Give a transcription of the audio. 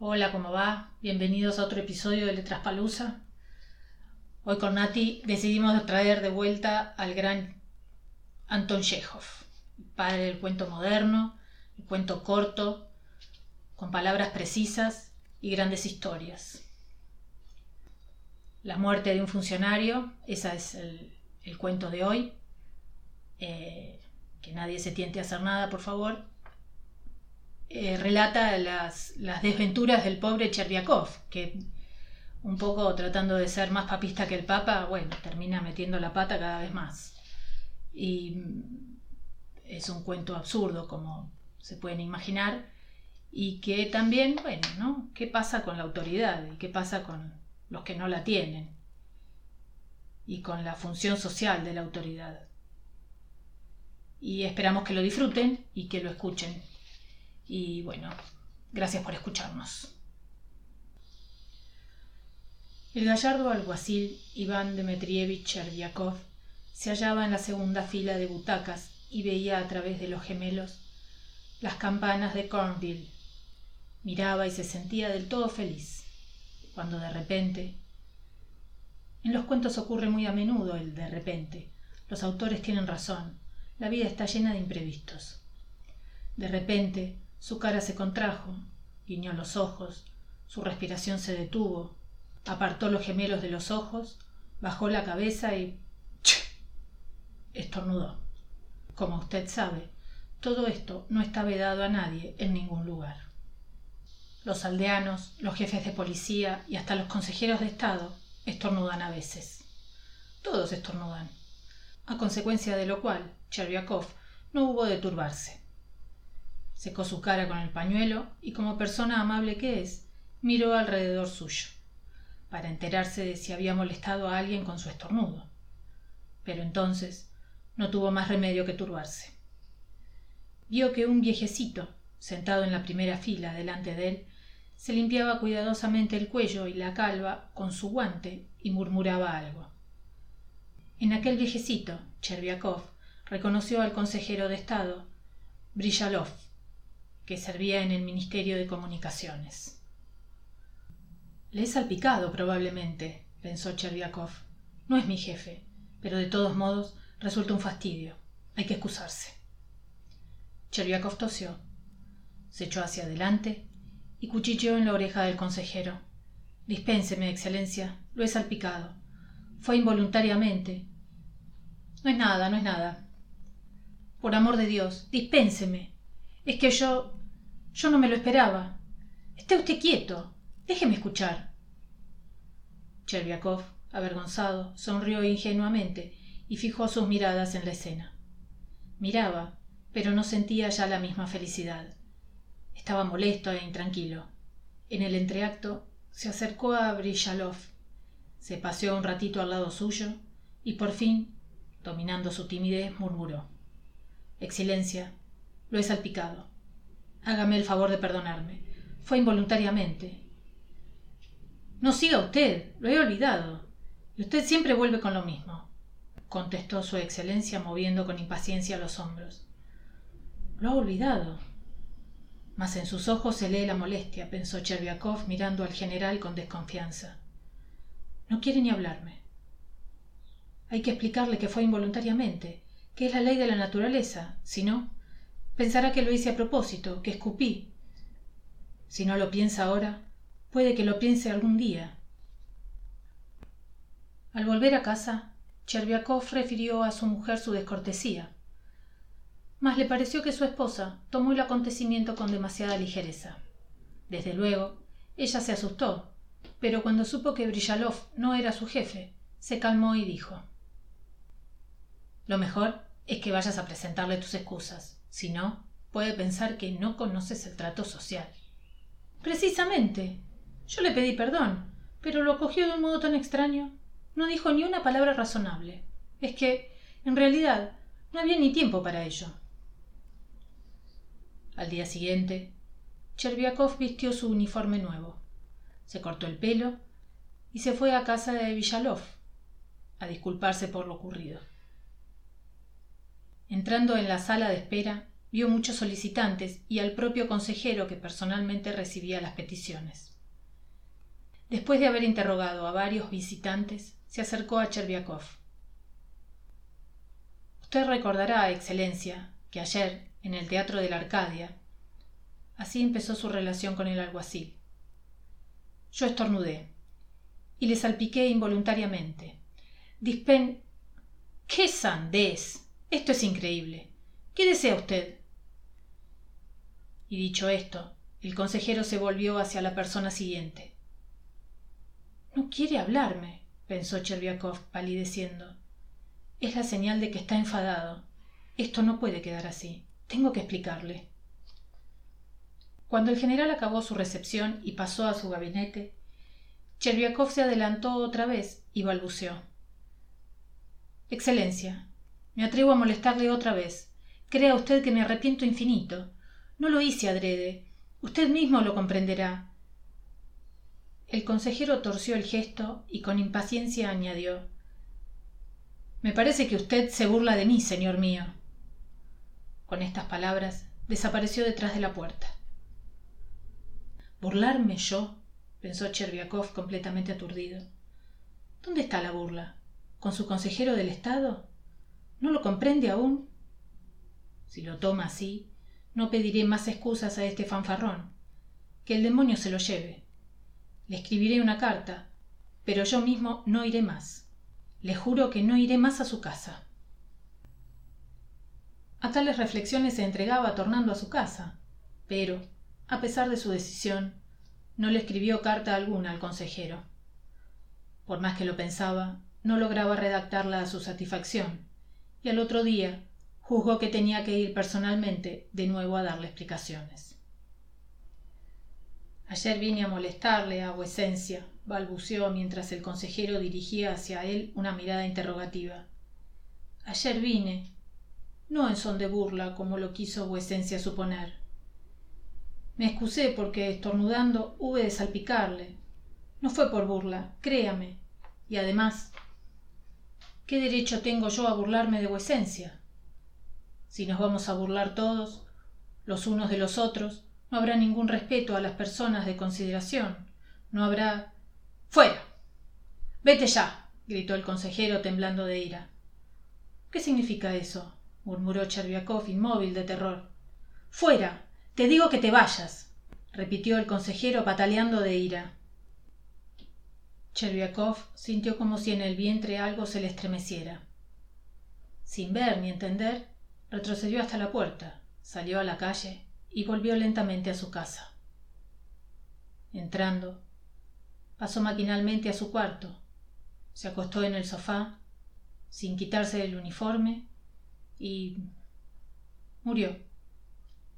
Hola, ¿cómo va? Bienvenidos a otro episodio de Letras Palusa. Hoy con Nati decidimos traer de vuelta al gran Anton Chekhov, padre del cuento moderno, el cuento corto, con palabras precisas y grandes historias. La muerte de un funcionario, ese es el, cuento de hoy. Eh, que nadie se tiente a hacer nada, por favor. Eh, relata las, desventuras del pobre Cherviakov, que un poco tratando de ser más papista que el Papa, bueno, termina metiendo la pata cada vez más. Y es un cuento absurdo, como se pueden imaginar, y que también, bueno, ¿no? ¿Qué pasa con la autoridad y qué pasa con los que no la tienen? Y con la función social de la autoridad. Y esperamos que lo disfruten y que lo escuchen. Y bueno, gracias por escucharnos. El gallardo alguacil Iván Dmitrievich Chervyakov se hallaba en la segunda fila de butacas y veía a través de los gemelos las campanas de Cornville. Miraba y se sentía del todo feliz, cuando de repente... En los cuentos ocurre muy a menudo el de repente. Los autores tienen razón. La vida está llena de imprevistos. De repente, su cara se contrajo, guiñó los ojos, su respiración se detuvo, apartó los gemelos de los ojos, bajó la cabeza y estornudó. Como usted sabe, todo esto no está vedado a nadie en ningún lugar. Los aldeanos, los jefes de policía y hasta los consejeros de Estado estornudan a veces. Todos estornudan. A consecuencia de lo cual, Chervyakov no hubo de turbarse. Secó su cara con el pañuelo y como persona amable que es, miró alrededor suyo, para enterarse de si había molestado a alguien con su estornudo. Pero entonces no tuvo más remedio que turbarse. Vio que un viejecito, sentado en la primera fila delante de él, se limpiaba cuidadosamente el cuello y la calva con su guante y murmuraba algo. En aquel viejecito, Cherviakov reconoció al consejero de Estado, Brillalov, que servía en el Ministerio de Comunicaciones. Le he salpicado, probablemente, pensó Cherviakov. No es mi jefe, pero de todos modos resulta un fastidio. Hay que excusarse. Cherviakov tosió, se echó hacia adelante y cuchicheó en la oreja del consejero. Dispénseme, excelencia, lo he salpicado. Fue involuntariamente. No es nada, no es nada. Por amor de Dios, dispénseme. Es que yo. Yo no me lo esperaba. Esté usted quieto. Déjeme escuchar. Cherviakov, avergonzado, sonrió ingenuamente y fijó sus miradas en la escena. Miraba, pero no sentía ya la misma felicidad. Estaba molesto e intranquilo. En el entreacto se acercó a Brillalov, se paseó un ratito al lado suyo y por fin, dominando su timidez, murmuró Excelencia, lo he salpicado. Hágame el favor de perdonarme. Fue involuntariamente. No siga usted, lo he olvidado. Y usted siempre vuelve con lo mismo, contestó su excelencia moviendo con impaciencia los hombros. Lo ha olvidado. Mas en sus ojos se lee la molestia, pensó Cherviakov mirando al general con desconfianza. No quiere ni hablarme. Hay que explicarle que fue involuntariamente, que es la ley de la naturaleza. Si no, Pensará que lo hice a propósito, que escupí. Si no lo piensa ahora, puede que lo piense algún día. Al volver a casa, Cherviakov refirió a su mujer su descortesía, mas le pareció que su esposa tomó el acontecimiento con demasiada ligereza. Desde luego, ella se asustó, pero cuando supo que Brillalov no era su jefe, se calmó y dijo Lo mejor es que vayas a presentarle tus excusas. Si no, puede pensar que no conoces el trato social. Precisamente. Yo le pedí perdón, pero lo cogió de un modo tan extraño. No dijo ni una palabra razonable. Es que, en realidad, no había ni tiempo para ello. Al día siguiente, Cherviakov vistió su uniforme nuevo, se cortó el pelo y se fue a casa de Villalov a disculparse por lo ocurrido. Entrando en la sala de espera, vio muchos solicitantes y al propio consejero que personalmente recibía las peticiones. Después de haber interrogado a varios visitantes, se acercó a Cherviakov. Usted recordará, Excelencia, que ayer, en el Teatro de la Arcadia, así empezó su relación con el alguacil. Yo estornudé y le salpiqué involuntariamente. Dispen. ¡Qué sandez! Esto es increíble. ¿Qué desea usted? Y dicho esto, el consejero se volvió hacia la persona siguiente. No quiere hablarme, pensó Cherviakov palideciendo. Es la señal de que está enfadado. Esto no puede quedar así. Tengo que explicarle. Cuando el general acabó su recepción y pasó a su gabinete, Cherviakov se adelantó otra vez y balbuceó. Excelencia, me atrevo a molestarle otra vez. Crea usted que me arrepiento infinito. No lo hice adrede. Usted mismo lo comprenderá. El consejero torció el gesto y con impaciencia añadió Me parece que usted se burla de mí, señor mío. Con estas palabras desapareció detrás de la puerta. ¿Burlarme yo? pensó Cherviakov completamente aturdido. ¿Dónde está la burla? ¿Con su consejero del Estado? ¿No lo comprende aún? Si lo toma así, no pediré más excusas a este fanfarrón. Que el demonio se lo lleve. Le escribiré una carta, pero yo mismo no iré más. Le juro que no iré más a su casa. A tales reflexiones se entregaba tornando a su casa, pero, a pesar de su decisión, no le escribió carta alguna al consejero. Por más que lo pensaba, no lograba redactarla a su satisfacción, y al otro día juzgó que tenía que ir personalmente de nuevo a darle explicaciones. Ayer vine a molestarle, a vuecencia, balbuceó mientras el consejero dirigía hacia él una mirada interrogativa. Ayer vine, no en son de burla como lo quiso vuecencia suponer. Me excusé porque estornudando hube de salpicarle. No fue por burla, créame. Y además, ¿qué derecho tengo yo a burlarme de vuecencia? Si nos vamos a burlar todos, los unos de los otros, no habrá ningún respeto a las personas de consideración. No habrá. ¡Fuera! Vete ya. gritó el consejero temblando de ira. ¿Qué significa eso? murmuró Cherviakov inmóvil de terror. Fuera. Te digo que te vayas. repitió el consejero pataleando de ira. Cherviakov sintió como si en el vientre algo se le estremeciera. Sin ver ni entender, retrocedió hasta la puerta, salió a la calle y volvió lentamente a su casa. Entrando, pasó maquinalmente a su cuarto, se acostó en el sofá, sin quitarse el uniforme, y murió.